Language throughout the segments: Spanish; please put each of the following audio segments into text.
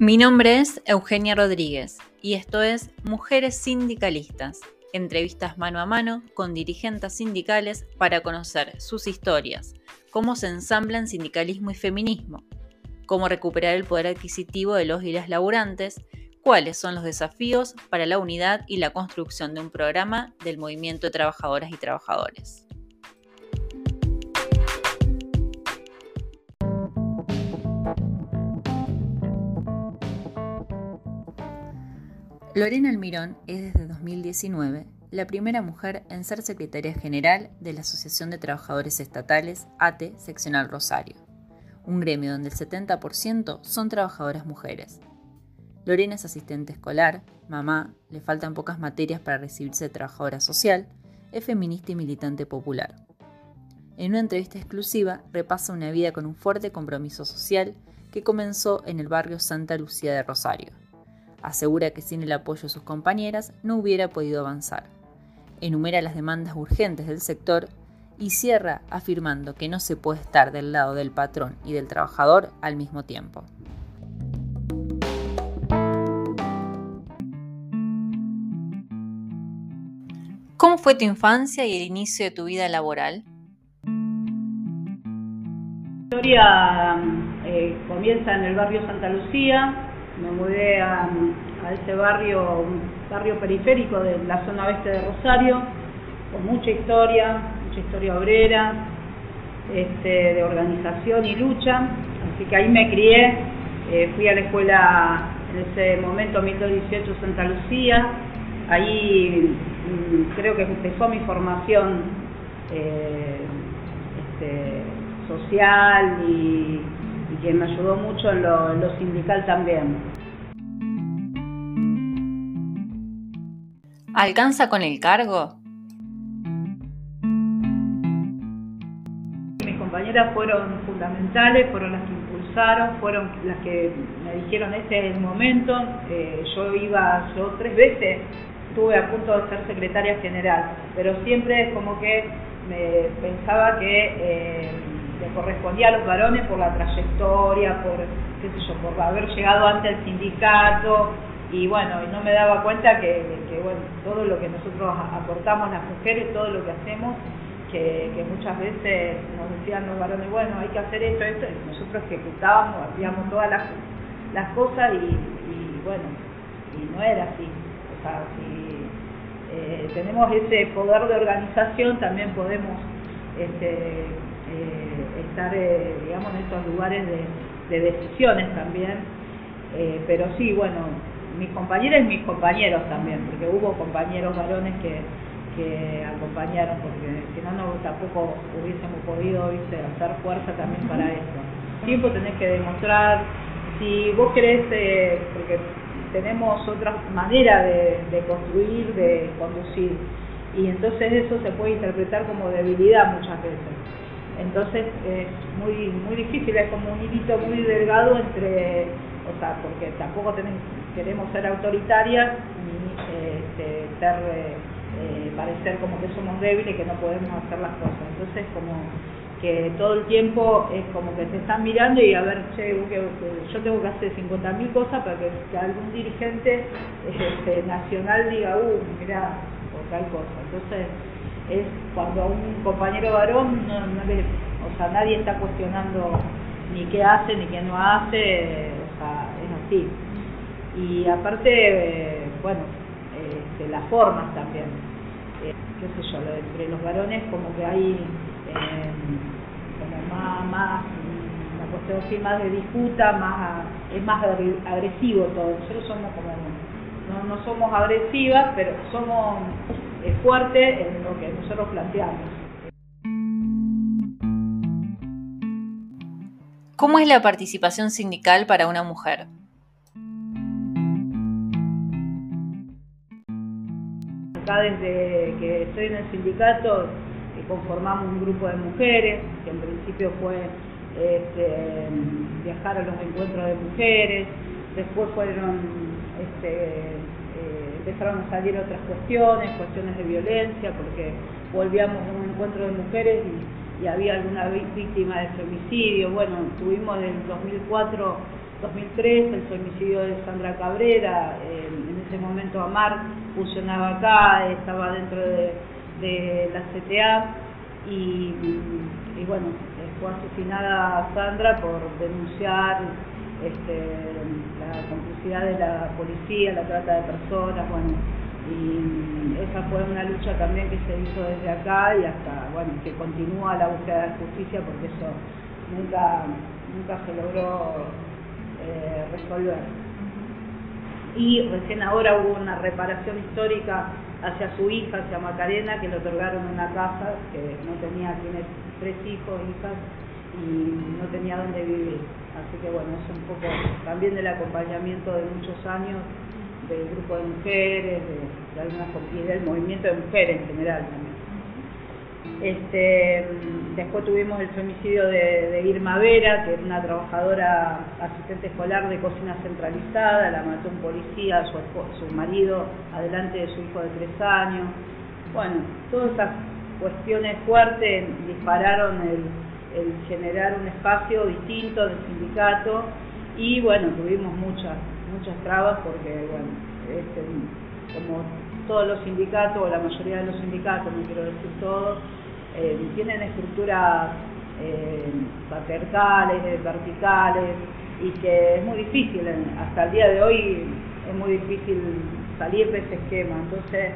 Mi nombre es Eugenia Rodríguez y esto es Mujeres Sindicalistas, entrevistas mano a mano con dirigentes sindicales para conocer sus historias, cómo se ensamblan sindicalismo y feminismo, cómo recuperar el poder adquisitivo de los y las laburantes, cuáles son los desafíos para la unidad y la construcción de un programa del movimiento de trabajadoras y trabajadores. Lorena Almirón es desde 2019 la primera mujer en ser secretaria general de la Asociación de Trabajadores Estatales, ATE, Seccional Rosario, un gremio donde el 70% son trabajadoras mujeres. Lorena es asistente escolar, mamá, le faltan pocas materias para recibirse de trabajadora social, es feminista y militante popular. En una entrevista exclusiva repasa una vida con un fuerte compromiso social que comenzó en el barrio Santa Lucía de Rosario Asegura que sin el apoyo de sus compañeras no hubiera podido avanzar. Enumera las demandas urgentes del sector y cierra afirmando que no se puede estar del lado del patrón y del trabajador al mismo tiempo. ¿Cómo fue tu infancia y el inicio de tu vida laboral? La historia eh, comienza en el barrio Santa Lucía, me mudé a, ese barrio, barrio periférico de la zona oeste de Rosario, con mucha historia, mucha historia obrera, este, de organización y lucha, así que ahí me crié, eh, fui a la escuela en ese momento 1218 Santa Lucía, ahí mm, creo que empezó mi formación eh, este, social y y que me ayudó mucho en lo, sindical también. ¿Alcanza con el cargo? Mis compañeras fueron fundamentales, fueron las que impulsaron, fueron las que me dijeron este es el momento. Eh, yo iba, yo tres veces estuve a punto de ser secretaria general, pero siempre es como que me pensaba que eh, le correspondía a los varones por la trayectoria, por, qué sé yo, por haber llegado antes al sindicato, y bueno, y no me daba cuenta que, bueno, todo lo que nosotros aportamos las mujeres, todo lo que hacemos, que, muchas veces nos decían los varones, bueno, hay que hacer esto, esto, y nosotros ejecutábamos, hacíamos todas las, las cosas y, bueno, y no era así. O sea, si eh, tenemos ese poder de organización, también podemos este, eh, estar, eh, digamos, en estos lugares de, decisiones también. Eh, pero sí, bueno, mis compañeras y mis compañeros también, porque hubo compañeros varones que, que acompañaron, porque si no, no tampoco hubiésemos podido ¿viste? hacer fuerza también para esto. Tiempo tenés que demostrar, si vos querés, porque tenemos otra manera de, de construir, de conducir, y entonces eso se puede interpretar como debilidad muchas veces. Entonces es muy muy difícil, es como un hilito muy delgado entre, o sea, porque tampoco tenemos, queremos ser autoritarias ni este, ser, eh, parecer como que somos débiles, que no podemos hacer las cosas. Entonces como que todo el tiempo es como que te están mirando y a ver, che, yo tengo que hacer 50.000 cosas para que, algún dirigente este, nacional diga, uh, mira, o tal cosa. Entonces es cuando a un compañero varón no, o sea, nadie está cuestionando ni qué hace ni qué no hace, o sea, es así. Y aparte, bueno, este, las formas también, eh, qué sé yo, entre los varones como que hay em, como más, más una cuestión así más de disputa, más es más agresivo todo. Nosotros somos como no, no somos agresivas, pero somos es fuerte en lo que nosotros planteamos. ¿Cómo es la participación sindical para una mujer? Acá desde que estoy en el sindicato eh, conformamos un grupo de mujeres, que en principio fue este, viajar a los encuentros de mujeres, después fueron este, empezaron a salir otras cuestiones, cuestiones de violencia, porque volvíamos a un encuentro de mujeres y, había alguna víctima de femicidio. Bueno, tuvimos en 2004 2003, el femicidio de Sandra Cabrera, en ese momento Amar funcionaba acá, estaba dentro de, la CTA y, bueno, fue asesinada Sandra por denunciar este, la complicidad de la policía, la trata de personas, bueno, y esa fue una lucha también que se hizo desde acá y hasta, bueno, que continúa la búsqueda de justicia porque eso nunca, nunca se logró eh, resolver. Y recién ahora hubo una reparación histórica hacia su hija, hacia Macarena, que le otorgaron una casa que no tenía, tiene tres hijos, hijas, y no tenía dónde vivir. Así que bueno, es un poco también del acompañamiento de muchos años del grupo de mujeres, de, algunas y del movimiento de mujeres en general también. Este, después tuvimos el femicidio de, Irma Vera, que era una trabajadora asistente escolar de cocina centralizada, la mató un policía, su, su marido, adelante de su hijo de tres años. Bueno, todas esas cuestiones fuertes dispararon el, el generar un espacio distinto del sindicato y bueno, tuvimos muchas muchas trabas porque, bueno, este, como todos los sindicatos, o la mayoría de los sindicatos, no quiero decir todos, eh, tienen estructuras eh, patriarcales, verticales, y que es muy difícil, hasta el día de hoy es muy difícil salir de ese esquema. Entonces,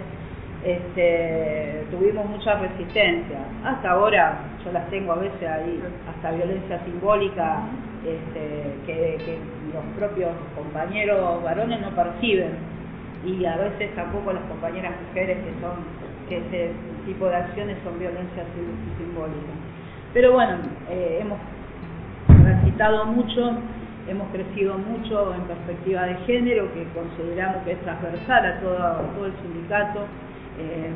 este, tuvimos mucha resistencia. Hasta ahora yo las tengo a veces ahí, hasta violencia simbólica este, que, los propios compañeros varones no perciben y a veces tampoco las compañeras mujeres que son que ese tipo de acciones son violencia simbólica. Pero bueno, eh, hemos transitado mucho, hemos crecido mucho en perspectiva de género, que consideramos que es transversal a todo, todo el sindicato. Eh,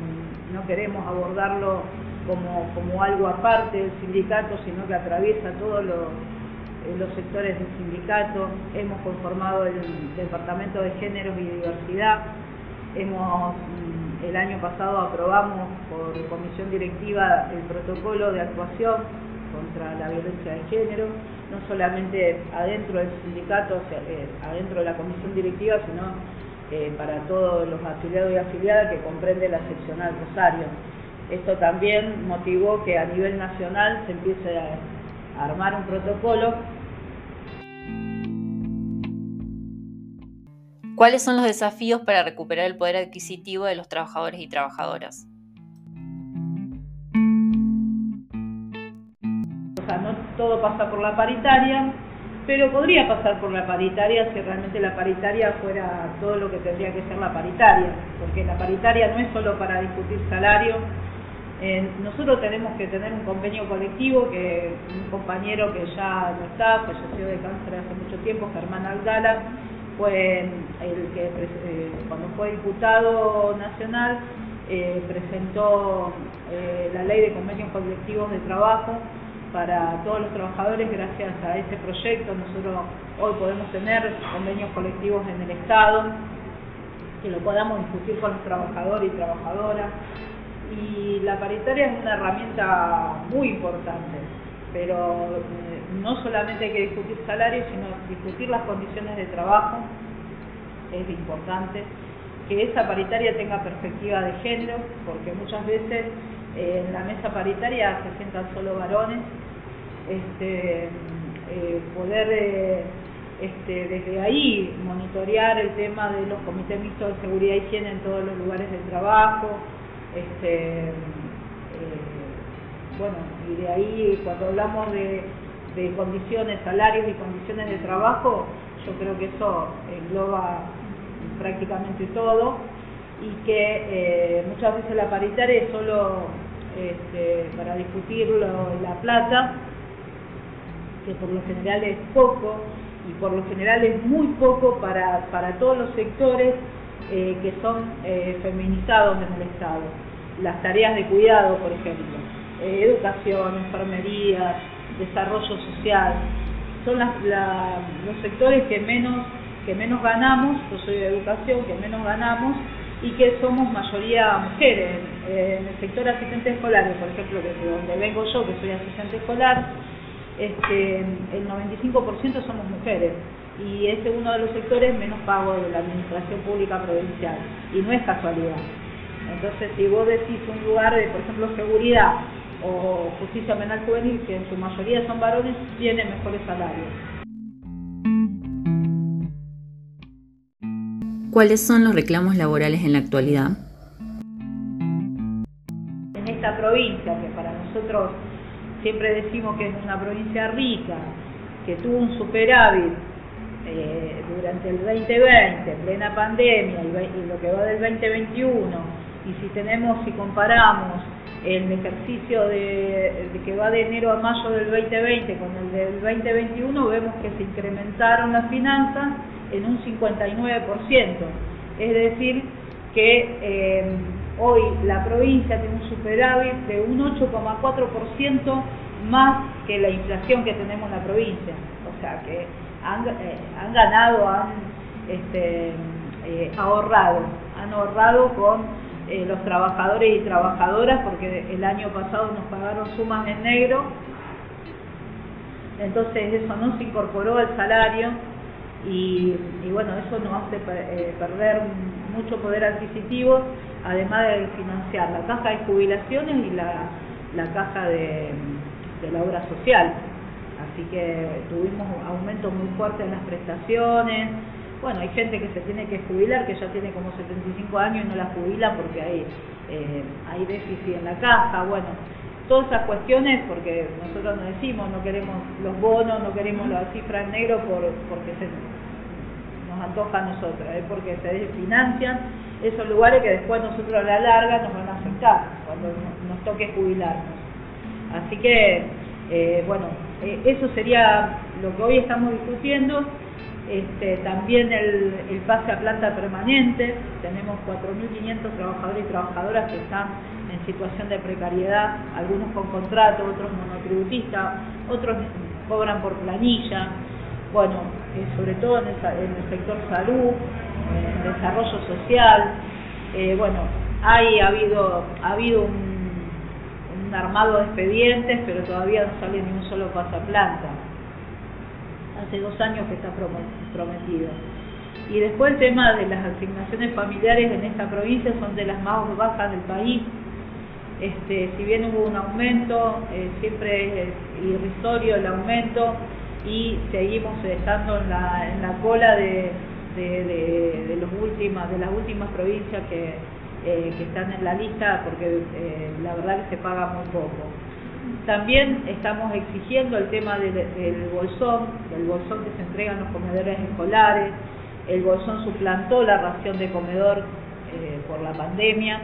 no queremos abordarlo como, como algo aparte del sindicato, sino que atraviesa todos los los sectores del sindicato, hemos conformado el Departamento de Géneros y Diversidad, hemos mm, el año pasado aprobamos por comisión directiva el protocolo de actuación contra la violencia de género, no solamente adentro del sindicato, eh, adentro de la comisión directiva, sino eh, para todos los afiliados y afiliadas que comprende la seccional Rosario. Esto también motivó que a nivel nacional se empiece a armar un protocolo ¿Cuáles son los desafíos para recuperar el poder adquisitivo de los trabajadores y trabajadoras? O sea, no todo pasa por la paritaria, pero podría pasar por la paritaria si realmente la paritaria fuera todo lo que tendría que ser la paritaria, porque la paritaria no es solo para discutir salario. Eh, nosotros tenemos que tener un convenio colectivo que un compañero que ya no está, falleció de cáncer hace mucho tiempo, Germán Aldala, fue el que eh, cuando fue diputado nacional eh, presentó eh, la ley de convenios colectivos de trabajo para todos los trabajadores gracias a ese proyecto. Nosotros hoy podemos tener convenios colectivos en el Estado que lo podamos discutir con los trabajadores y trabajadoras. Y la paritaria es una herramienta muy importante pero no solamente hay que discutir salarios, sino discutir las condiciones de trabajo, es importante, que esa paritaria tenga perspectiva de género, porque muchas veces eh, en la mesa paritaria se sientan solo varones, este, eh, poder eh, este, desde ahí monitorear el tema de los comités mixtos de seguridad y higiene en todos los lugares de trabajo, este, bueno, y de ahí cuando hablamos de de condiciones, salarios y condiciones de trabajo, yo creo que eso engloba prácticamente todo y que eh, muchas veces la paritaria es solo este, para discutirlo la plata, que por lo general es poco y por lo general es muy poco para, para todos los sectores eh, que son eh, feminizados en el Estado. Las tareas de cuidado, por ejemplo, educación, enfermería, desarrollo social. Son los sectores que menos, que menos ganamos, yo soy de educación, que menos ganamos y que somos mayoría mujeres. En el sector asistente escolar, por ejemplo, que de donde vengo yo, que soy asistente escolar, este, el 95% somos mujeres y es uno de los sectores menos pagos de la administración pública provincial y no es casualidad. Entonces, si vos decís un lugar de, por ejemplo, seguridad o justicia penal juvenil, que en su mayoría son varones, tiene mejores salarios. ¿Cuáles son los reclamos laborales en la actualidad? Provincia, que para nosotros siempre decimos que es una provincia rica, que tuvo un superávit eh, durante el 2020, en plena pandemia, y, lo que va del 2021, y si tenemos, si comparamos el ejercicio de, que va de enero a mayo del 2020 con el del 2021, vemos que se incrementaron las finanzas en un 59%. Es decir, que eh, hoy la provincia tiene un superávit de un 8,4% más que la inflación que tenemos en la provincia. O sea que han, eh, ganado, han este, eh, ahorrado, han ahorrado con los trabajadores y trabajadoras porque el año pasado nos pagaron sumas en negro, entonces eso no se incorporó al salario y, bueno, eso nos hace eh, perder mucho poder adquisitivo, además de financiar la caja de jubilaciones y la, la caja de, la obra social. Así que tuvimos aumentos muy fuertes en las prestaciones. Bueno, hay gente que se tiene que jubilar, que ya tiene como 75 años y no la jubila porque hay, eh, hay déficit en la caja. Bueno, todas esas cuestiones, porque nosotros no decimos, no queremos los bonos, no queremos las cifras en negro por, porque se nos antoja a nosotros, es porque se financian esos lugares que después nosotros a la larga nos van a afectar cuando nos toque jubilarnos. Así que, eh, bueno, eh, eso sería lo que hoy estamos discutiendo. Este, también el, el pase a planta permanente, tenemos 4.500 trabajadores y trabajadoras que están en situación de precariedad, algunos con contrato, otros monotributistas, otros cobran por planilla, bueno, eh, sobre todo en el, sector salud, en desarrollo social, eh, bueno, hay, ha habido, ha habido un, armado de expedientes, pero todavía no sale ni un solo pasaplanta. Hace dos años que está prometido. Y después el tema de las asignaciones familiares en esta provincia son de las más bajas del país. Este, si bien hubo un aumento, eh, siempre es irrisorio el aumento y seguimos estando en la, en la cola de, de, los últimas, de las últimas provincias que, eh, que están en la lista porque eh, la verdad que se paga muy poco. También estamos exigiendo el tema del, bolsón, del bolsón que se entrega en los comedores escolares. El bolsón suplantó la ración de comedor por la pandemia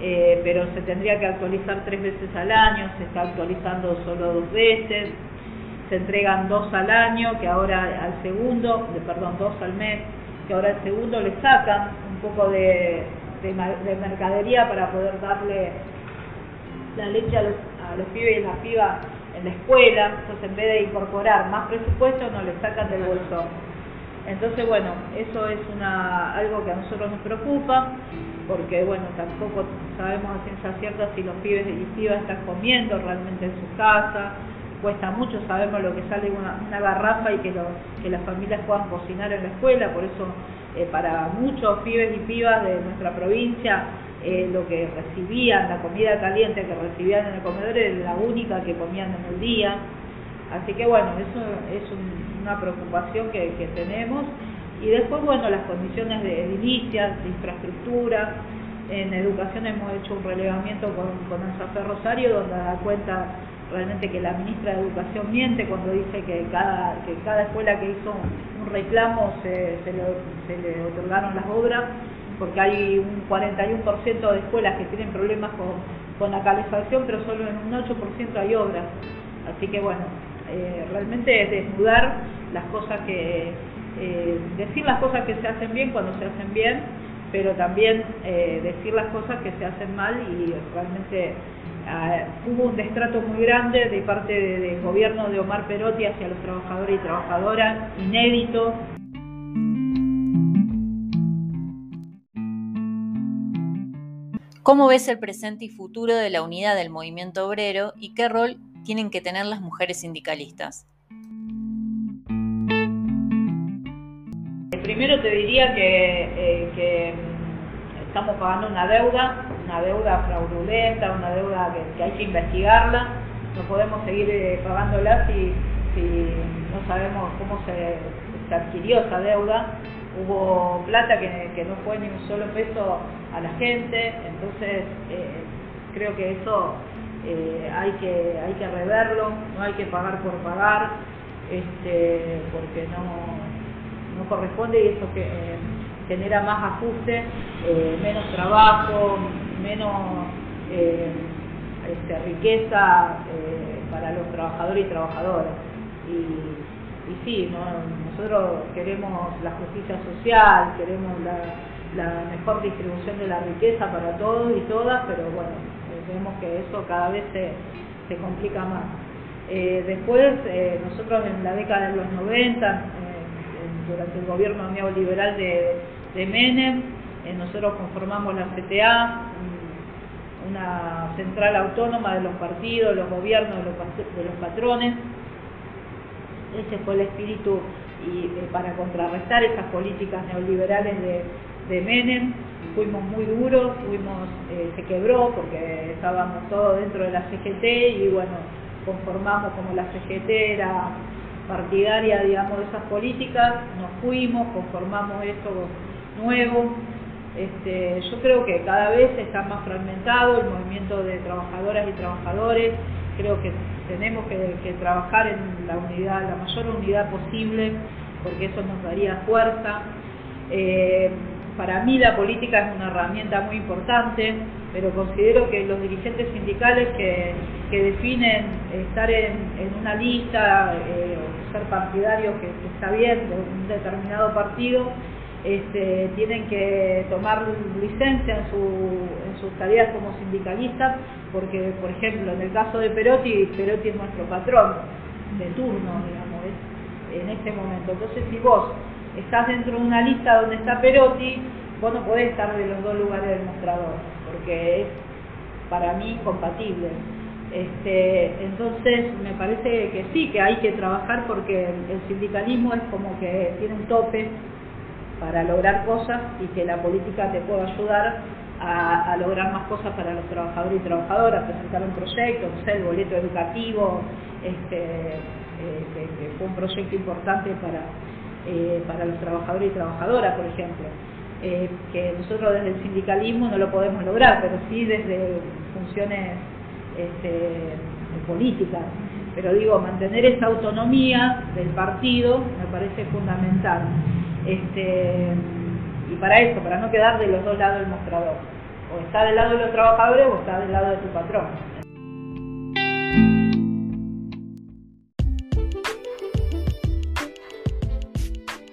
eh, pero se tendría que actualizar tres veces al año, se está actualizando solo dos veces, se entregan dos al año, que ahora al segundo, perdón, dos al mes, que ahora al segundo le sacan un poco de, de, mercadería para poder darle la leche a los, a los pibes y las pibas en la escuela, entonces en vez de incorporar más presupuesto, no le sacan del bolsón. Entonces, bueno, eso es una, algo que a nosotros nos preocupa porque bueno, tampoco sabemos a ciencia cierta si los pibes y pibas están comiendo realmente en su casa, cuesta mucho, sabemos lo que sale una, una garrafa y que, que las familias puedan cocinar en la escuela, por eso eh, para muchos pibes y pibas de nuestra provincia eh, lo que recibían, la comida caliente que recibían en el comedor era la única que comían en el día. Así que bueno, eso es una preocupación que, que tenemos y después, bueno, las condiciones de edilicias, de infraestructura. En educación hemos hecho un relevamiento con, con Anzafe Rosario, donde da cuenta realmente que la ministra de Educación miente cuando dice que cada, que cada escuela que hizo un reclamo se, se, le, se le otorgaron las obras, porque hay un 41% de escuelas que tienen problemas con, con la calefacción, pero solo en un 8% hay obras. Así que bueno, eh, realmente es desnudar las cosas que, eh, decir las cosas que se hacen bien cuando se hacen bien, pero también eh, decir las cosas que se hacen mal y realmente hubo un destrato muy grande de parte del gobierno de Omar Perotti hacia los trabajadores y trabajadoras, inédito. ¿Cómo ves el presente y futuro de la unidad del movimiento obrero y qué rol tienen que tener las mujeres sindicalistas? Primero te diría que, eh, estamos pagando una deuda, una deuda fraudulenta, una deuda que, hay que investigarla. No podemos seguir eh, pagándola si, no sabemos cómo se, adquirió esa deuda. Hubo plata que, no fue ni un solo peso a la gente, entonces eh, creo que eso hay, que, hay que reverlo, no hay que pagar por pagar, este, porque no, no corresponde y eso que eh, genera más ajuste, eh, menos trabajo, menos eh, este, riqueza para los trabajadores y trabajadoras. Y, y sí, nosotros queremos la justicia social, queremos la, mejor distribución de la riqueza para todos y todas, pero bueno, vemos que eso cada vez se, se complica más. después, nosotros en la década de los 90, durante el gobierno neoliberal de, de Menem, eh, nosotros conformamos la CTA, una central autónoma de los partidos, los gobiernos, de los, de los patrones. Ese fue el espíritu y eh, para contrarrestar esas políticas neoliberales de, de Menem. Fuimos muy duros, fuimos, eh, se quebró porque estábamos todos dentro de la CGT y bueno, conformamos como la CGT era partidaria, digamos, de esas políticas, nos fuimos, conformamos esto nuevo. Este, yo creo que cada vez está más fragmentado el movimiento de trabajadoras y trabajadores, creo que tenemos que, trabajar en la unidad, la mayor unidad posible, porque eso nos daría fuerza. Eh, para mí la política es una herramienta muy importante, pero considero que los dirigentes sindicales que, definen estar en, una lista eh, o ser partidarios, que, está bien, de un determinado partido, este, tienen que tomar licencia en, su, sus tareas como sindicalistas, porque, por ejemplo, en el caso de Perotti, Perotti es nuestro patrón de turno, digamos, en este momento. Entonces, si vos estás dentro de una lista donde está Perotti, vos no podés estar de los dos lugares del mostrador, porque es para mí compatible. Este, entonces me parece que sí, que hay que trabajar porque el sindicalismo es como que tiene un tope para lograr cosas y que la política te pueda ayudar a, lograr más cosas para los trabajadores y trabajadoras, presentar un proyecto, no sé, el boleto educativo, este, eh, que, fue un proyecto importante para, eh, para los trabajadores y trabajadoras, por ejemplo. Eh, que nosotros desde el sindicalismo no lo podemos lograr, pero sí desde funciones este, políticas. Pero digo, mantener esa autonomía del partido me parece fundamental. Este, y para eso, para no quedar de los dos lados del mostrador. O está del lado de los trabajadores o está del lado de tu patrón.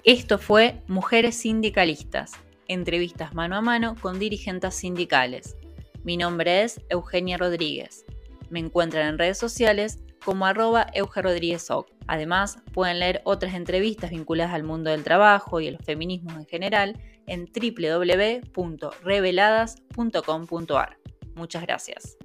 Esto fue Mujeres Sindicalistas, entrevistas mano a mano con dirigentes sindicales. Mi nombre es Eugenia Rodríguez. Me encuentran en redes sociales como arroba Además, pueden leer otras entrevistas vinculadas al mundo del trabajo y el feminismo en general en www.reveladas.com.ar. Muchas gracias.